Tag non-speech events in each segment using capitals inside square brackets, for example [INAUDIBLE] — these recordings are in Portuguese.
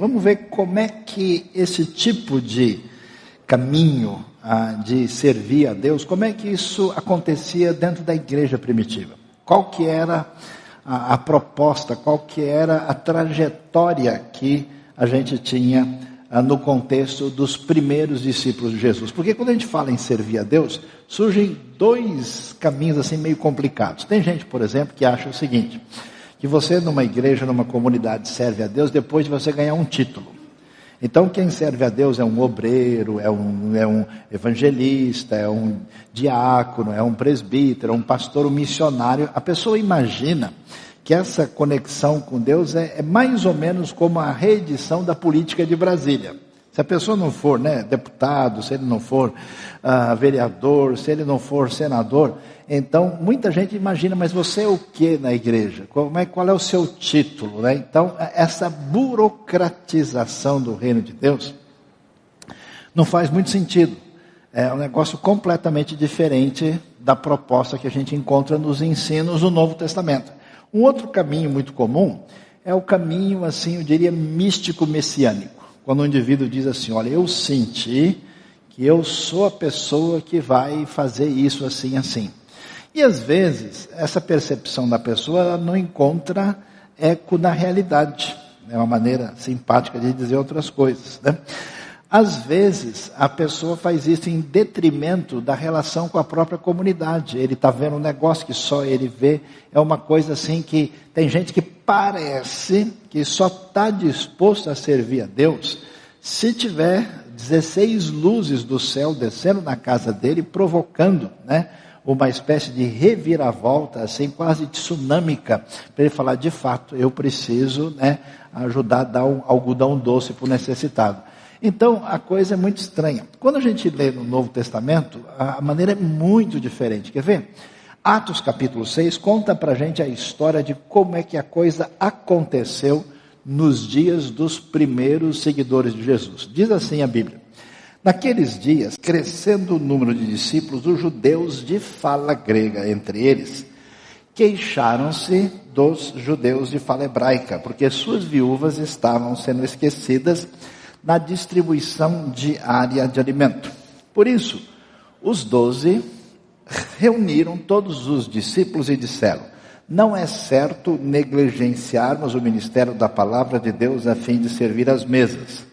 Vamos ver como é que esse tipo de caminho ah, de servir a Deus, como é que isso acontecia dentro da igreja primitiva? Qual que era a, a proposta, qual que era a trajetória que a gente tinha ah, no contexto dos primeiros discípulos de Jesus? Porque quando a gente fala em servir a Deus, surgem dois caminhos assim meio complicados. Tem gente, por exemplo, que acha o seguinte: que você numa igreja, numa comunidade serve a Deus depois de você ganhar um título. Então quem serve a Deus é um obreiro, é um, é um evangelista, é um diácono, é um presbítero, é um pastor, um missionário. A pessoa imagina que essa conexão com Deus é, é mais ou menos como a reedição da política de Brasília. Se a pessoa não for né, deputado, se ele não for uh, vereador, se ele não for senador, então muita gente imagina, mas você é o que na igreja? Como é, qual é o seu título? Né? Então, essa burocratização do reino de Deus não faz muito sentido. É um negócio completamente diferente da proposta que a gente encontra nos ensinos do Novo Testamento. Um outro caminho muito comum é o caminho, assim, eu diria, místico messiânico. Quando o indivíduo diz assim: Olha, eu senti que eu sou a pessoa que vai fazer isso assim, assim. E às vezes, essa percepção da pessoa não encontra eco na realidade. É uma maneira simpática de dizer outras coisas. Né? Às vezes, a pessoa faz isso em detrimento da relação com a própria comunidade. Ele está vendo um negócio que só ele vê. É uma coisa assim que tem gente que parece que só está disposto a servir a Deus se tiver 16 luzes do céu descendo na casa dele, provocando, né? Uma espécie de reviravolta, assim, quase tsunâmica, para ele falar, de fato, eu preciso, né, ajudar a dar um algodão doce para o necessitado. Então, a coisa é muito estranha. Quando a gente lê no Novo Testamento, a maneira é muito diferente. Quer ver? Atos capítulo 6 conta para a gente a história de como é que a coisa aconteceu nos dias dos primeiros seguidores de Jesus. Diz assim a Bíblia. Naqueles dias, crescendo o número de discípulos, os judeus de fala grega entre eles, queixaram-se dos judeus de fala hebraica, porque suas viúvas estavam sendo esquecidas na distribuição diária de alimento. Por isso, os doze reuniram todos os discípulos e disseram: Não é certo negligenciarmos o ministério da palavra de Deus a fim de servir as mesas.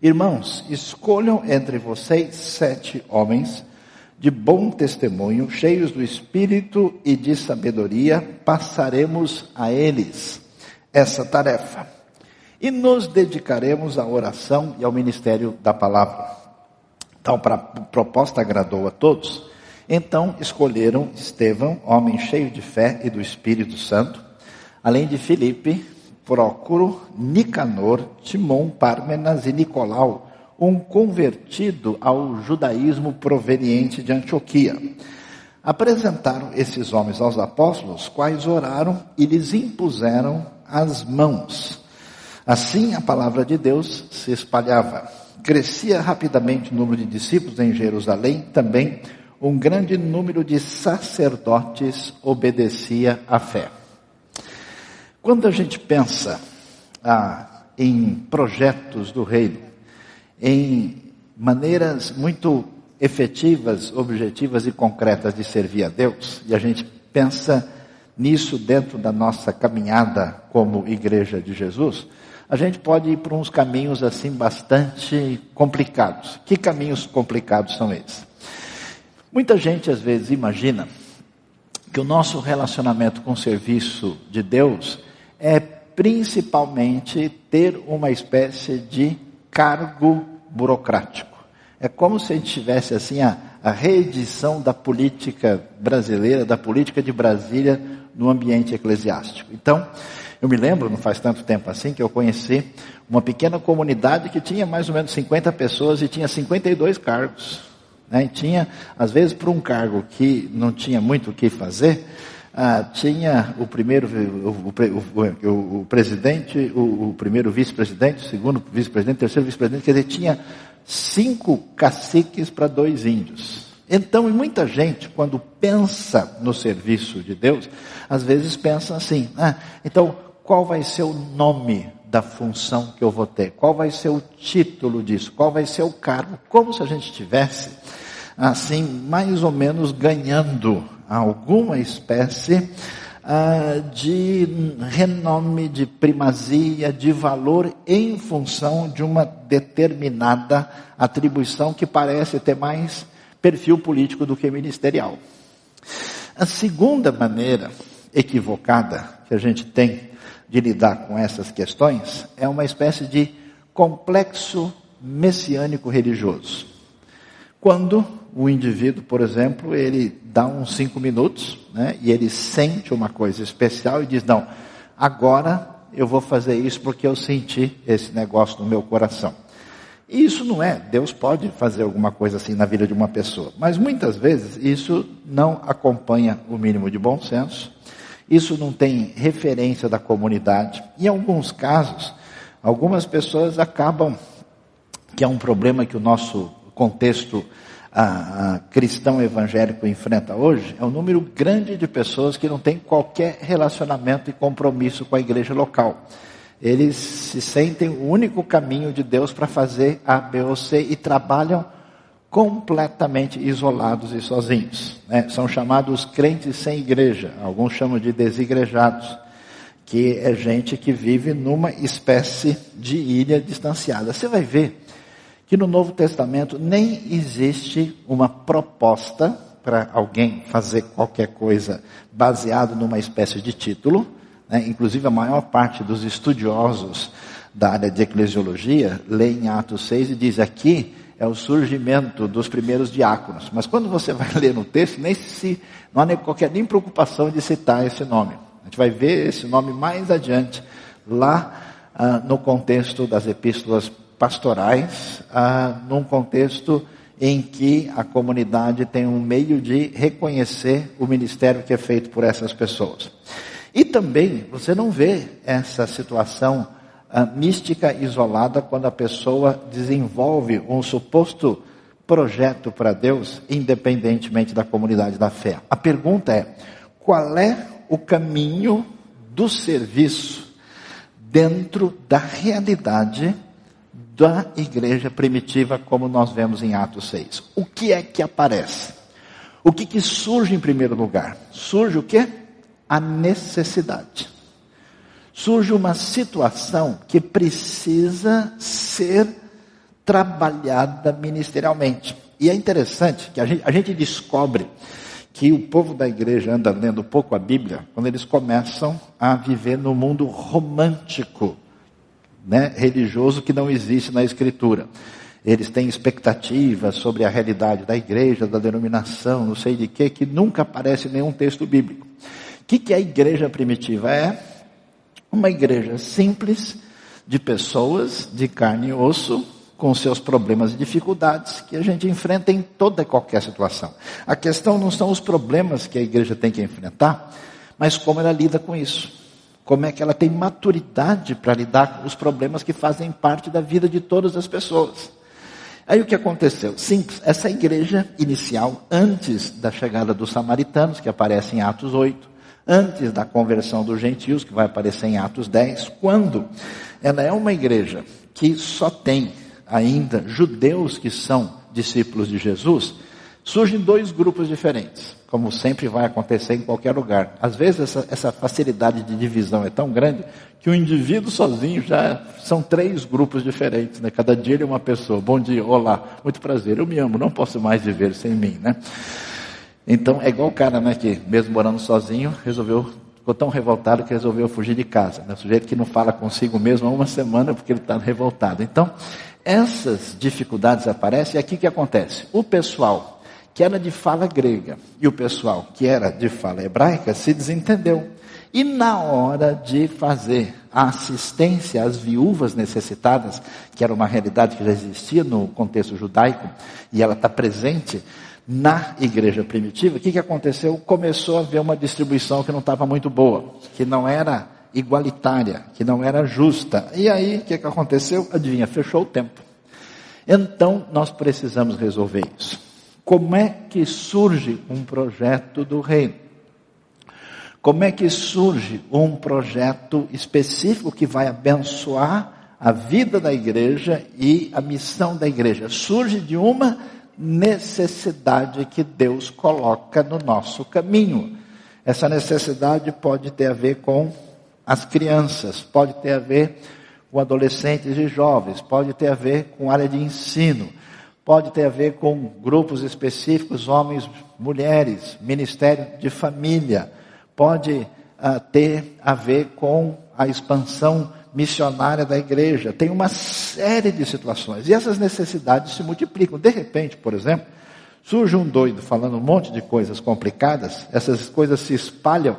Irmãos, escolham entre vocês sete homens de bom testemunho, cheios do espírito e de sabedoria, passaremos a eles essa tarefa. E nos dedicaremos à oração e ao ministério da palavra. Tal proposta agradou a todos. Então escolheram Estevão, homem cheio de fé e do Espírito Santo, além de Filipe, Prócoro, Nicanor, Timon, Pármenas e Nicolau, um convertido ao judaísmo proveniente de Antioquia. Apresentaram esses homens aos apóstolos, quais oraram e lhes impuseram as mãos. Assim a palavra de Deus se espalhava. Crescia rapidamente o número de discípulos em Jerusalém, também um grande número de sacerdotes obedecia à fé. Quando a gente pensa ah, em projetos do reino, em maneiras muito efetivas, objetivas e concretas de servir a Deus, e a gente pensa nisso dentro da nossa caminhada como igreja de Jesus, a gente pode ir por uns caminhos assim bastante complicados. Que caminhos complicados são esses? Muita gente às vezes imagina que o nosso relacionamento com o serviço de Deus é principalmente ter uma espécie de cargo burocrático. É como se a gente tivesse assim a, a reedição da política brasileira, da política de Brasília no ambiente eclesiástico. Então, eu me lembro, não faz tanto tempo assim, que eu conheci uma pequena comunidade que tinha mais ou menos 50 pessoas e tinha 52 cargos. Né? tinha, às vezes, para um cargo que não tinha muito o que fazer, ah, tinha o primeiro, o, o, o, o presidente, o, primeiro vice-presidente, o segundo vice-presidente, o terceiro vice-presidente, quer dizer, tinha cinco caciques para dois índios. Então, e muita gente, quando pensa no serviço de Deus, às vezes pensa assim, ah, então, qual vai ser o nome da função que eu vou ter? Qual vai ser o título disso? Qual vai ser o cargo? Como se a gente tivesse, assim, mais ou menos ganhando alguma espécie ah, de renome, de primazia, de valor em função de uma determinada atribuição que parece ter mais perfil político do que ministerial. A segunda maneira equivocada que a gente tem de lidar com essas questões é uma espécie de complexo messiânico religioso. Quando o indivíduo, por exemplo, ele dá uns cinco minutos, né, e ele sente uma coisa especial e diz, não, agora eu vou fazer isso porque eu senti esse negócio no meu coração. E isso não é, Deus pode fazer alguma coisa assim na vida de uma pessoa, mas muitas vezes isso não acompanha o mínimo de bom senso, isso não tem referência da comunidade, e em alguns casos, algumas pessoas acabam, que é um problema que o nosso contexto a, a cristão evangélico enfrenta hoje é um número grande de pessoas que não têm qualquer relacionamento e compromisso com a igreja local. Eles se sentem o único caminho de Deus para fazer A, B C e trabalham completamente isolados e sozinhos. Né? São chamados crentes sem igreja, alguns chamam de desigrejados, que é gente que vive numa espécie de ilha distanciada. Você vai ver que no Novo Testamento nem existe uma proposta para alguém fazer qualquer coisa baseado numa espécie de título. Né? Inclusive a maior parte dos estudiosos da área de eclesiologia lê em Atos 6 e diz aqui é o surgimento dos primeiros diáconos. Mas quando você vai [LAUGHS] ler no texto, nem se, não há nem, qualquer nem preocupação de citar esse nome. A gente vai ver esse nome mais adiante, lá ah, no contexto das epístolas pastorais, ah, num contexto em que a comunidade tem um meio de reconhecer o ministério que é feito por essas pessoas. E também você não vê essa situação ah, mística isolada quando a pessoa desenvolve um suposto projeto para Deus, independentemente da comunidade da fé. A pergunta é: qual é o caminho do serviço dentro da realidade da igreja primitiva, como nós vemos em Atos 6. O que é que aparece? O que, que surge em primeiro lugar? Surge o que? A necessidade. Surge uma situação que precisa ser trabalhada ministerialmente. E é interessante que a gente, a gente descobre que o povo da igreja anda lendo pouco a Bíblia quando eles começam a viver no mundo romântico né, religioso que não existe na Escritura. Eles têm expectativas sobre a realidade da igreja, da denominação, não sei de quê, que nunca aparece em nenhum texto bíblico. O que, que é a igreja primitiva? É uma igreja simples, de pessoas de carne e osso, com seus problemas e dificuldades que a gente enfrenta em toda e qualquer situação. A questão não são os problemas que a igreja tem que enfrentar, mas como ela lida com isso como é que ela tem maturidade para lidar com os problemas que fazem parte da vida de todas as pessoas. Aí o que aconteceu? Simples, essa igreja inicial, antes da chegada dos samaritanos, que aparece em Atos 8, antes da conversão dos gentios, que vai aparecer em Atos 10, quando ela é uma igreja que só tem ainda judeus que são discípulos de Jesus, surgem dois grupos diferentes como sempre vai acontecer em qualquer lugar. Às vezes essa, essa, facilidade de divisão é tão grande que o indivíduo sozinho já são três grupos diferentes, né? Cada dia ele é uma pessoa. Bom dia, olá, muito prazer, eu me amo, não posso mais viver sem mim, né? Então é igual o cara, né, que mesmo morando sozinho, resolveu, ficou tão revoltado que resolveu fugir de casa. Né? O sujeito que não fala consigo mesmo há uma semana porque ele está revoltado. Então, essas dificuldades aparecem e aqui que acontece? O pessoal que era de fala grega, e o pessoal que era de fala hebraica se desentendeu. E na hora de fazer a assistência às viúvas necessitadas, que era uma realidade que já existia no contexto judaico, e ela está presente na igreja primitiva, o que, que aconteceu? Começou a haver uma distribuição que não estava muito boa, que não era igualitária, que não era justa. E aí, o que, que aconteceu? Adivinha, fechou o tempo. Então, nós precisamos resolver isso. Como é que surge um projeto do reino? Como é que surge um projeto específico que vai abençoar a vida da igreja e a missão da igreja? Surge de uma necessidade que Deus coloca no nosso caminho. Essa necessidade pode ter a ver com as crianças, pode ter a ver com adolescentes e jovens, pode ter a ver com área de ensino, pode ter a ver com grupos específicos, homens, mulheres, ministério de família pode uh, ter a ver com a expansão missionária da igreja. Tem uma série de situações. E essas necessidades se multiplicam. De repente, por exemplo, surge um doido falando um monte de coisas complicadas, essas coisas se espalham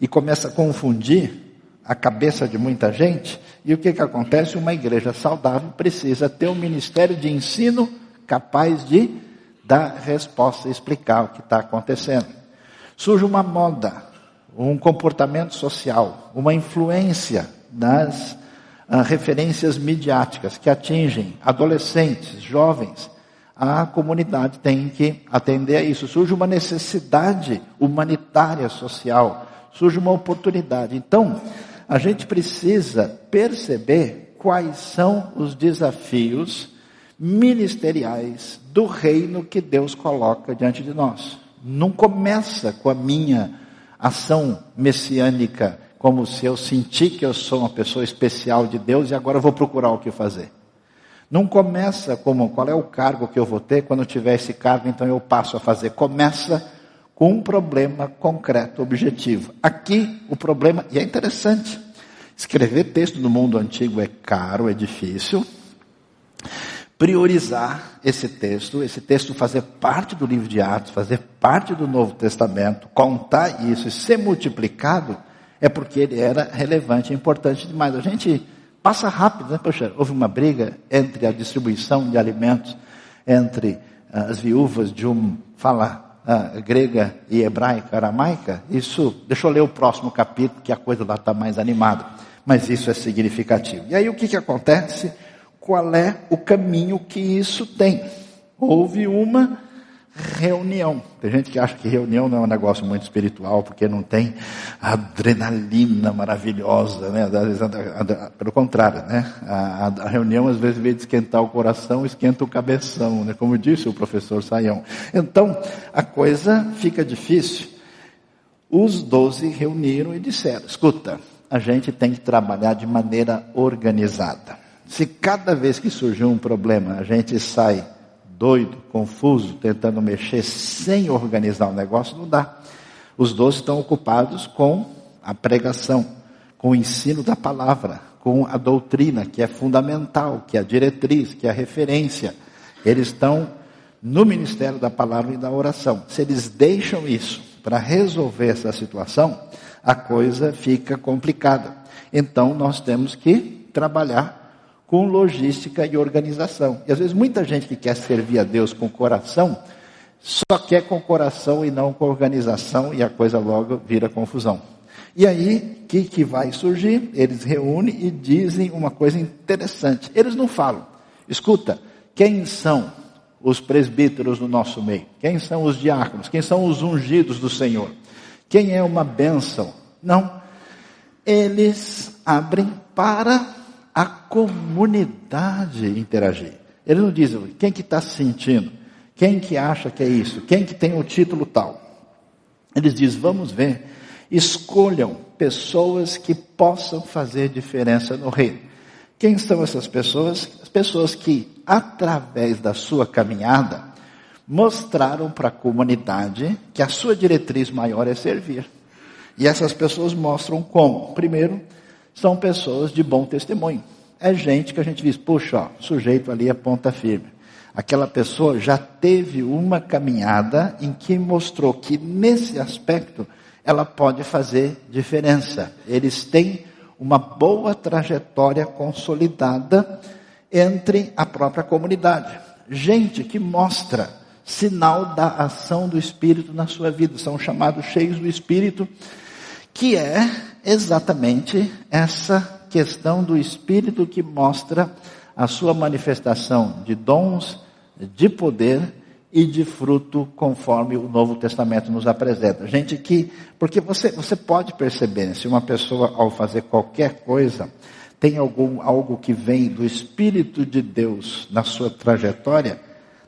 e começa a confundir a cabeça de muita gente. E o que, que acontece? Uma igreja saudável precisa ter um ministério de ensino capaz de dar resposta explicar o que está acontecendo. Surge uma moda um comportamento social, uma influência das uh, referências midiáticas que atingem adolescentes, jovens. A comunidade tem que atender a isso. Surge uma necessidade humanitária social, surge uma oportunidade. Então, a gente precisa perceber quais são os desafios ministeriais do reino que Deus coloca diante de nós. Não começa com a minha ação messiânica, como se eu sentir que eu sou uma pessoa especial de Deus e agora vou procurar o que fazer. Não começa como qual é o cargo que eu vou ter, quando eu tiver esse cargo, então eu passo a fazer. Começa com um problema concreto, objetivo. Aqui o problema, e é interessante, escrever texto no mundo antigo é caro, é difícil priorizar esse texto, esse texto fazer parte do livro de Atos, fazer parte do Novo Testamento, contar isso e ser multiplicado, é porque ele era relevante, importante demais. A gente passa rápido, né? Poxa, houve uma briga entre a distribuição de alimentos entre uh, as viúvas de um fala uh, grega e hebraica, aramaica. Isso, deixa eu ler o próximo capítulo, que a coisa lá está mais animada. Mas isso é significativo. E aí o que, que acontece? Qual é o caminho que isso tem. Houve uma reunião. Tem gente que acha que reunião não é um negócio muito espiritual, porque não tem adrenalina maravilhosa, né? Pelo contrário, né? A, a, reunião às vezes, em vez de esquentar o coração, esquenta o cabeção, né? Como disse o professor Saião. Então, a coisa fica difícil. Os doze reuniram e disseram, escuta, a gente tem que trabalhar de maneira organizada. Se cada vez que surgiu um problema a gente sai doido, confuso, tentando mexer sem organizar o negócio, não dá. Os doze estão ocupados com a pregação, com o ensino da palavra, com a doutrina, que é fundamental, que é a diretriz, que é a referência. Eles estão no ministério da palavra e da oração. Se eles deixam isso para resolver essa situação, a coisa fica complicada. Então nós temos que trabalhar com logística e organização. E às vezes muita gente que quer servir a Deus com coração, só quer com coração e não com organização, e a coisa logo vira confusão. E aí, o que, que vai surgir? Eles reúnem e dizem uma coisa interessante. Eles não falam, escuta, quem são os presbíteros no nosso meio? Quem são os diáconos? Quem são os ungidos do Senhor? Quem é uma bênção? Não. Eles abrem para a comunidade interagir. Ele não diz quem que está sentindo, quem que acha que é isso, quem que tem o título tal. Eles dizem, vamos ver, escolham pessoas que possam fazer diferença no reino. Quem são essas pessoas? As pessoas que, através da sua caminhada, mostraram para a comunidade que a sua diretriz maior é servir. E essas pessoas mostram como. Primeiro, são pessoas de bom testemunho. É gente que a gente diz, puxa, ó, sujeito ali é ponta firme. Aquela pessoa já teve uma caminhada em que mostrou que nesse aspecto ela pode fazer diferença. Eles têm uma boa trajetória consolidada entre a própria comunidade. Gente que mostra sinal da ação do Espírito na sua vida, são chamados cheios do Espírito, que é exatamente essa questão do Espírito que mostra a sua manifestação de dons, de poder e de fruto conforme o Novo Testamento nos apresenta. Gente que, porque você, você pode perceber, se uma pessoa ao fazer qualquer coisa, tem algum, algo que vem do Espírito de Deus na sua trajetória,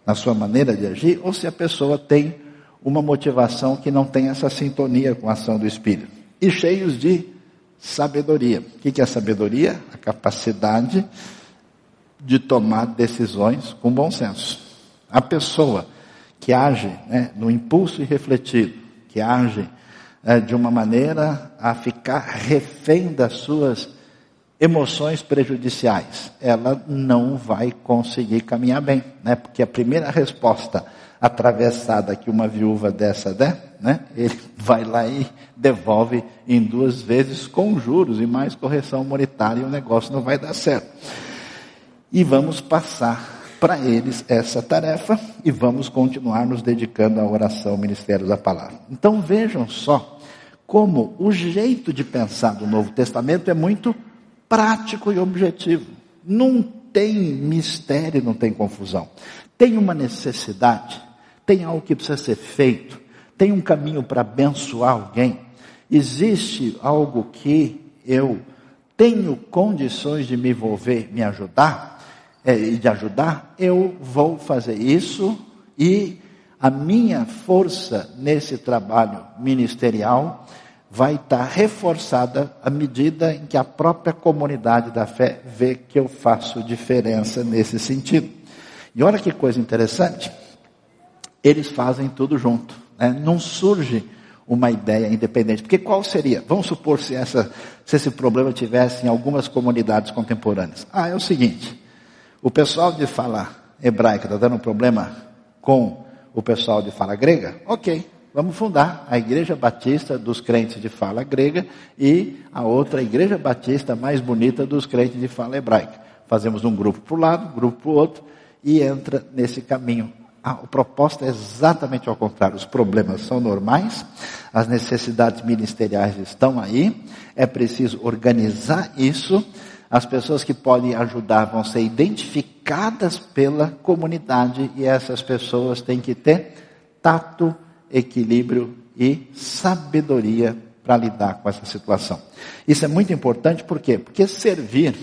na sua maneira de agir, ou se a pessoa tem uma motivação que não tem essa sintonia com a ação do Espírito. E cheios de sabedoria. O que é sabedoria? A capacidade de tomar decisões com bom senso. A pessoa que age né, no impulso irrefletido, que age é, de uma maneira a ficar refém das suas emoções prejudiciais, ela não vai conseguir caminhar bem, né? Porque a primeira resposta atravessada que uma viúva dessa der, né? Ele vai lá e devolve em duas vezes com juros e mais correção monetária e o negócio não vai dar certo. E vamos passar para eles essa tarefa e vamos continuar nos dedicando à oração, ao ministério da palavra. Então vejam só como o jeito de pensar do Novo Testamento é muito prático e objetivo. Não tem mistério, não tem confusão. Tem uma necessidade, tem algo que precisa ser feito, tem um caminho para abençoar alguém. Existe algo que eu tenho condições de me envolver, me ajudar é, e de ajudar, eu vou fazer isso e a minha força nesse trabalho ministerial vai estar reforçada à medida em que a própria comunidade da fé vê que eu faço diferença nesse sentido. E olha que coisa interessante, eles fazem tudo junto, né? não surge uma ideia independente. Porque qual seria? Vamos supor se, essa, se esse problema tivesse em algumas comunidades contemporâneas. Ah, é o seguinte: o pessoal de fala hebraica está dando um problema com o pessoal de fala grega? Ok, vamos fundar a Igreja Batista dos crentes de fala grega e a outra Igreja Batista mais bonita dos crentes de fala hebraica. Fazemos um grupo para um lado, um grupo para o outro e entra nesse caminho. A, proposta é exatamente ao contrário. Os problemas são normais, as necessidades ministeriais estão aí, é preciso organizar isso as pessoas que podem ajudar vão ser identificadas pela comunidade e essas pessoas têm que ter tato, equilíbrio e sabedoria para lidar com essa situação. Isso é muito importante por quê? Porque servir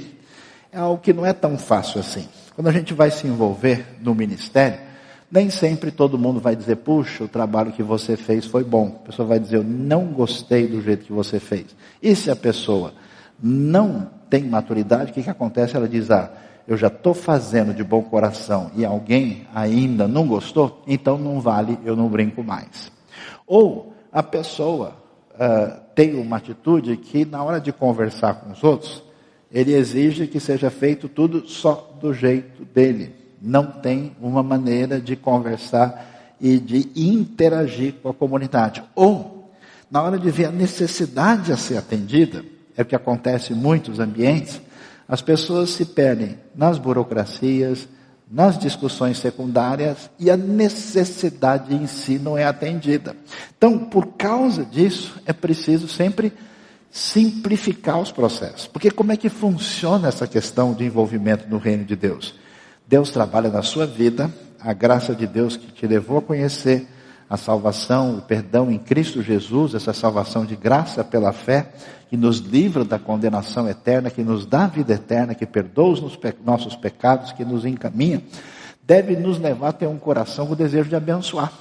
é algo que não é tão fácil assim. Quando a gente vai se envolver no ministério, nem sempre todo mundo vai dizer, puxa, o trabalho que você fez foi bom. A pessoa vai dizer, eu não gostei do jeito que você fez. E se a pessoa não tem maturidade, o que, que acontece? Ela diz: Ah, eu já estou fazendo de bom coração e alguém ainda não gostou, então não vale, eu não brinco mais. Ou a pessoa uh, tem uma atitude que, na hora de conversar com os outros, ele exige que seja feito tudo só do jeito dele. Não tem uma maneira de conversar e de interagir com a comunidade. Ou, na hora de ver a necessidade a ser atendida, é o que acontece em muitos ambientes, as pessoas se perdem nas burocracias, nas discussões secundárias e a necessidade em si não é atendida. Então, por causa disso, é preciso sempre simplificar os processos. Porque como é que funciona essa questão de envolvimento no reino de Deus? Deus trabalha na sua vida, a graça de Deus que te levou a conhecer a salvação, o perdão em Cristo Jesus, essa salvação de graça pela fé, que nos livra da condenação eterna, que nos dá vida eterna, que perdoa os nossos pecados, que nos encaminha, deve nos levar a ter um coração com o desejo de abençoar,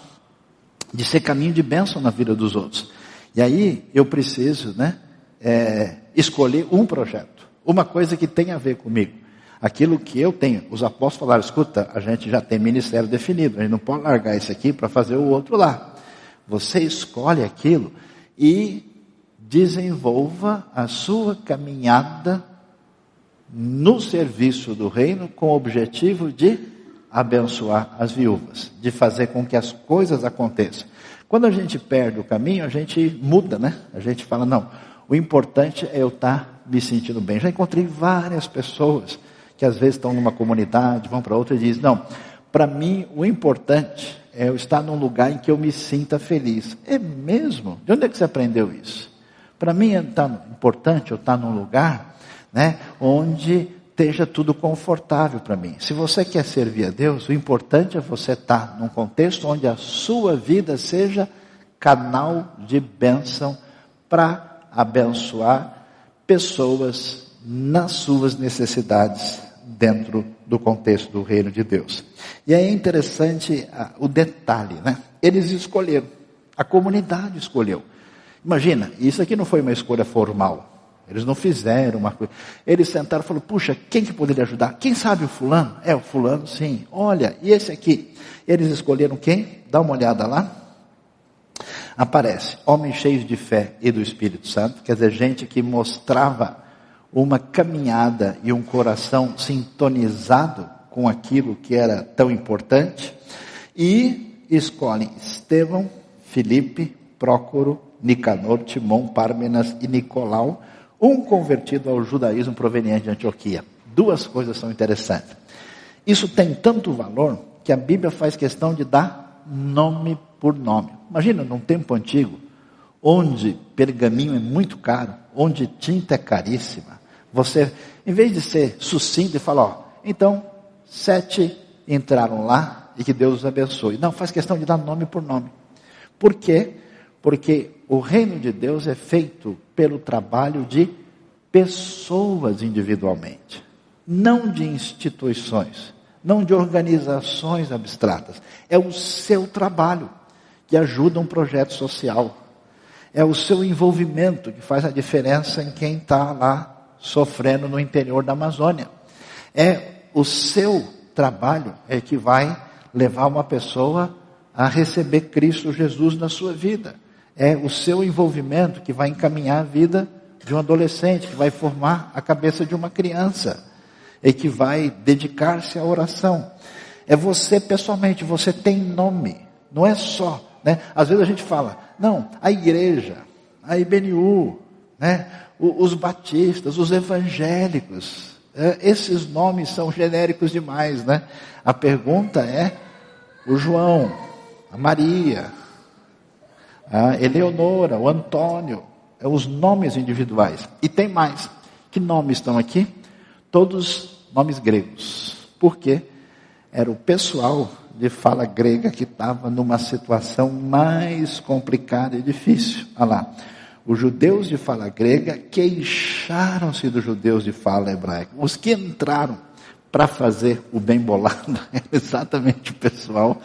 de ser caminho de bênção na vida dos outros. E aí eu preciso, né, é, escolher um projeto, uma coisa que tenha a ver comigo aquilo que eu tenho. Os apóstolos falaram: escuta, a gente já tem ministério definido, a gente não pode largar isso aqui para fazer o outro lá. Você escolhe aquilo e desenvolva a sua caminhada no serviço do reino com o objetivo de abençoar as viúvas, de fazer com que as coisas aconteçam. Quando a gente perde o caminho, a gente muda, né? A gente fala, não, o importante é eu estar me sentindo bem. Já encontrei várias pessoas que às vezes estão numa comunidade, vão para outra e dizem: Não, para mim o importante é eu estar num lugar em que eu me sinta feliz. É mesmo? De onde é que você aprendeu isso? Para mim é importante eu estar num lugar né, onde esteja tudo confortável para mim. Se você quer servir a Deus, o importante é você estar num contexto onde a sua vida seja canal de bênção para abençoar pessoas nas suas necessidades dentro do contexto do reino de Deus. E é interessante ah, o detalhe, né? Eles escolheram, a comunidade escolheu. Imagina, isso aqui não foi uma escolha formal. Eles não fizeram uma coisa. Eles sentaram e falaram: puxa, quem que poderia ajudar? Quem sabe o fulano? É, o fulano, sim. Olha, e esse aqui? Eles escolheram quem? Dá uma olhada lá. Aparece homens cheios de fé e do Espírito Santo, quer dizer, gente que mostrava uma caminhada e um coração sintonizado com aquilo que era tão importante, e escolhem Estevão, Filipe, Prócoro, Nicanor, Timon, Pármenas e Nicolau, um convertido ao judaísmo proveniente de Antioquia. Duas coisas são interessantes. Isso tem tanto valor que a Bíblia faz questão de dar nome por nome. Imagina num tempo antigo, onde pergaminho é muito caro, onde tinta é caríssima. Você, em vez de ser sucinto e falar, ó, então, sete entraram lá e que Deus os abençoe. Não, faz questão de dar nome por nome. Por quê? Porque o reino de Deus é feito pelo trabalho de pessoas individualmente, não de instituições, não de organizações abstratas. É o seu trabalho que ajuda um projeto social. É o seu envolvimento que faz a diferença em quem está lá sofrendo no interior da Amazônia. É o seu trabalho é que vai levar uma pessoa a receber Cristo Jesus na sua vida. É o seu envolvimento que vai encaminhar a vida de um adolescente, que vai formar a cabeça de uma criança e que vai dedicar-se à oração. É você pessoalmente, você tem nome, não é só, né? Às vezes a gente fala, não, a igreja, a IBNU, né? Os batistas, os evangélicos, é, esses nomes são genéricos demais, né? A pergunta é o João, a Maria, a Eleonora, o Antônio, é os nomes individuais. E tem mais. Que nomes estão aqui? Todos nomes gregos. Por quê? Era o pessoal de fala grega que estava numa situação mais complicada e difícil. Olha lá. Os judeus de fala grega queixaram-se dos judeus de fala hebraica. Os que entraram para fazer o bem bolado [LAUGHS] exatamente o pessoal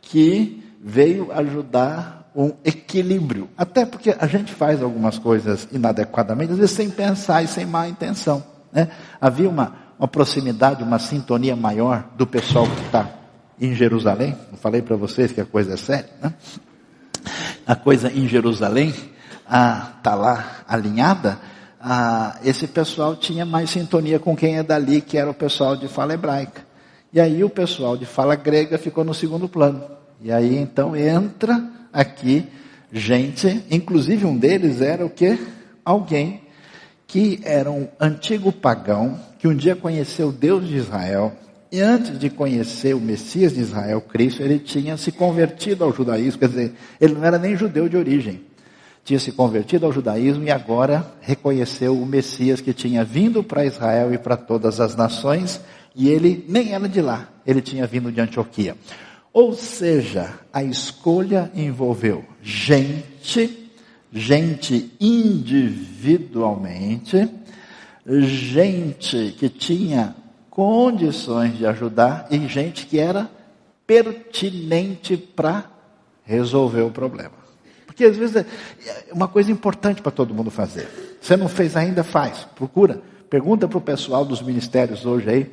que veio ajudar um equilíbrio. Até porque a gente faz algumas coisas inadequadamente, às vezes sem pensar e sem má intenção. Né? Havia uma, uma proximidade, uma sintonia maior do pessoal que está em Jerusalém. Eu falei para vocês que a coisa é séria. Né? A coisa em Jerusalém está lá alinhada. Ah, esse pessoal tinha mais sintonia com quem é dali, que era o pessoal de fala hebraica. E aí o pessoal de fala grega ficou no segundo plano. E aí então entra aqui gente, inclusive um deles era o que? Alguém que era um antigo pagão, que um dia conheceu Deus de Israel, e antes de conhecer o Messias de Israel, Cristo, ele tinha se convertido ao judaísmo, quer dizer, ele não era nem judeu de origem. Tinha se convertido ao judaísmo e agora reconheceu o Messias que tinha vindo para Israel e para todas as nações, e ele nem era de lá, ele tinha vindo de Antioquia. Ou seja, a escolha envolveu gente, gente individualmente, gente que tinha condições de ajudar e gente que era pertinente para resolver o problema. Porque às vezes é uma coisa importante para todo mundo fazer. Você não fez ainda, faz. Procura. Pergunta para o pessoal dos ministérios hoje aí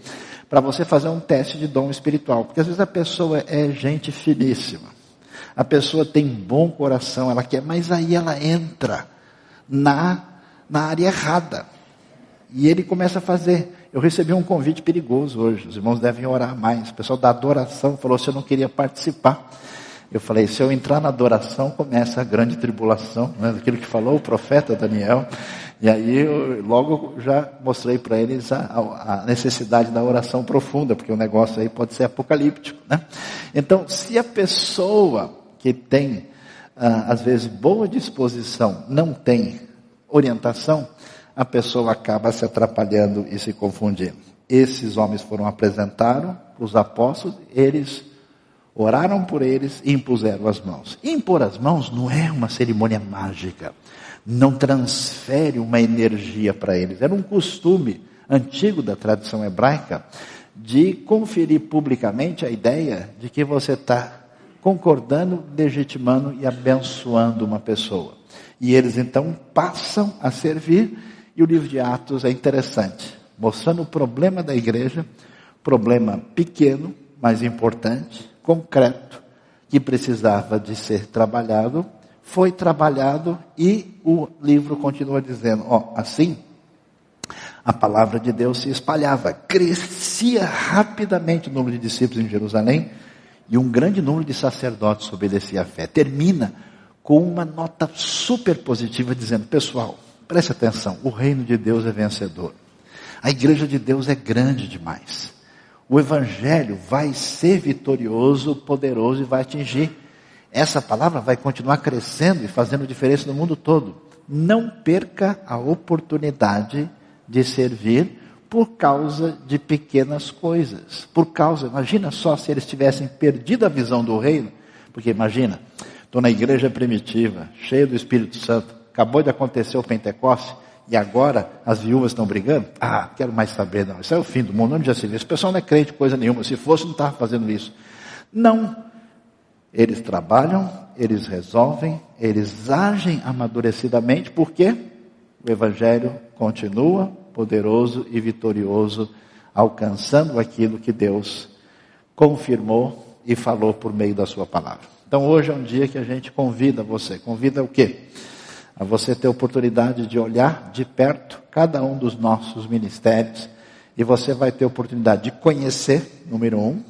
para você fazer um teste de dom espiritual. Porque às vezes a pessoa é gente finíssima. A pessoa tem bom coração, ela quer, mas aí ela entra na, na área errada. E ele começa a fazer. Eu recebi um convite perigoso hoje, os irmãos devem orar mais. O pessoal da adoração falou se eu não queria participar. Eu falei, se eu entrar na adoração, começa a grande tribulação, né? aquilo que falou o profeta Daniel. E aí eu logo já mostrei para eles a, a, necessidade da oração profunda, porque o negócio aí pode ser apocalíptico. Né? Então, se a pessoa que tem, ah, às vezes, boa disposição, não tem orientação, a pessoa acaba se atrapalhando e se confundindo. Esses homens foram apresentados para os apóstolos, eles oraram por eles e impuseram as mãos. Impor as mãos não é uma cerimônia mágica, não transfere uma energia para eles. Era um costume antigo da tradição hebraica de conferir publicamente a ideia de que você está concordando, legitimando e abençoando uma pessoa. E eles então passam a servir, e o livro de Atos é interessante, mostrando o problema da igreja, problema pequeno, mas importante, concreto, que precisava de ser trabalhado, foi trabalhado e o livro continua dizendo, ó, assim, a palavra de Deus se espalhava, crescia rapidamente o número de discípulos em Jerusalém e um grande número de sacerdotes obedecia à fé. Termina com uma nota super positiva dizendo: pessoal, preste atenção, o reino de Deus é vencedor. A igreja de Deus é grande demais. O evangelho vai ser vitorioso, poderoso e vai atingir. Essa palavra vai continuar crescendo e fazendo diferença no mundo todo. Não perca a oportunidade de servir por causa de pequenas coisas. Por causa, imagina só se eles tivessem perdido a visão do reino, porque imagina, estou na igreja primitiva, cheio do Espírito Santo, acabou de acontecer o Pentecoste, e agora as viúvas estão brigando? Ah, quero mais saber, não. Isso é o fim do mundo, onde já se vê. Esse pessoal não é crente coisa nenhuma. Se fosse, não estava fazendo isso. Não. Eles trabalham, eles resolvem, eles agem amadurecidamente, por quê? o Evangelho continua poderoso e vitorioso, alcançando aquilo que Deus confirmou e falou por meio da Sua palavra. Então hoje é um dia que a gente convida você. Convida o quê? A você ter a oportunidade de olhar de perto cada um dos nossos ministérios e você vai ter a oportunidade de conhecer, número um,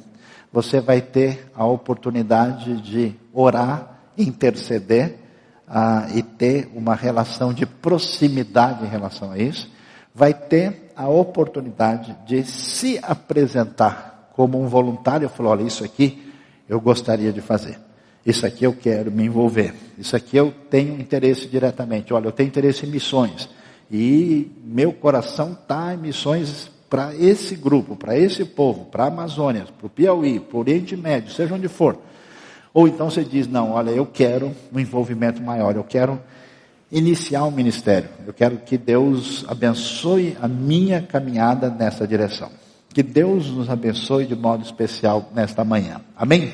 você vai ter a oportunidade de orar, interceder, ah, e ter uma relação de proximidade em relação a isso, vai ter a oportunidade de se apresentar como um voluntário. Falou, olha, isso aqui eu gostaria de fazer. Isso aqui eu quero me envolver. Isso aqui eu tenho interesse diretamente. Olha, eu tenho interesse em missões. E meu coração está em missões para esse grupo, para esse povo, para a Amazônia, para o Piauí, para o Oriente Médio, seja onde for. Ou então você diz: não, olha, eu quero um envolvimento maior, eu quero iniciar um ministério, eu quero que Deus abençoe a minha caminhada nessa direção. Que Deus nos abençoe de modo especial nesta manhã. Amém?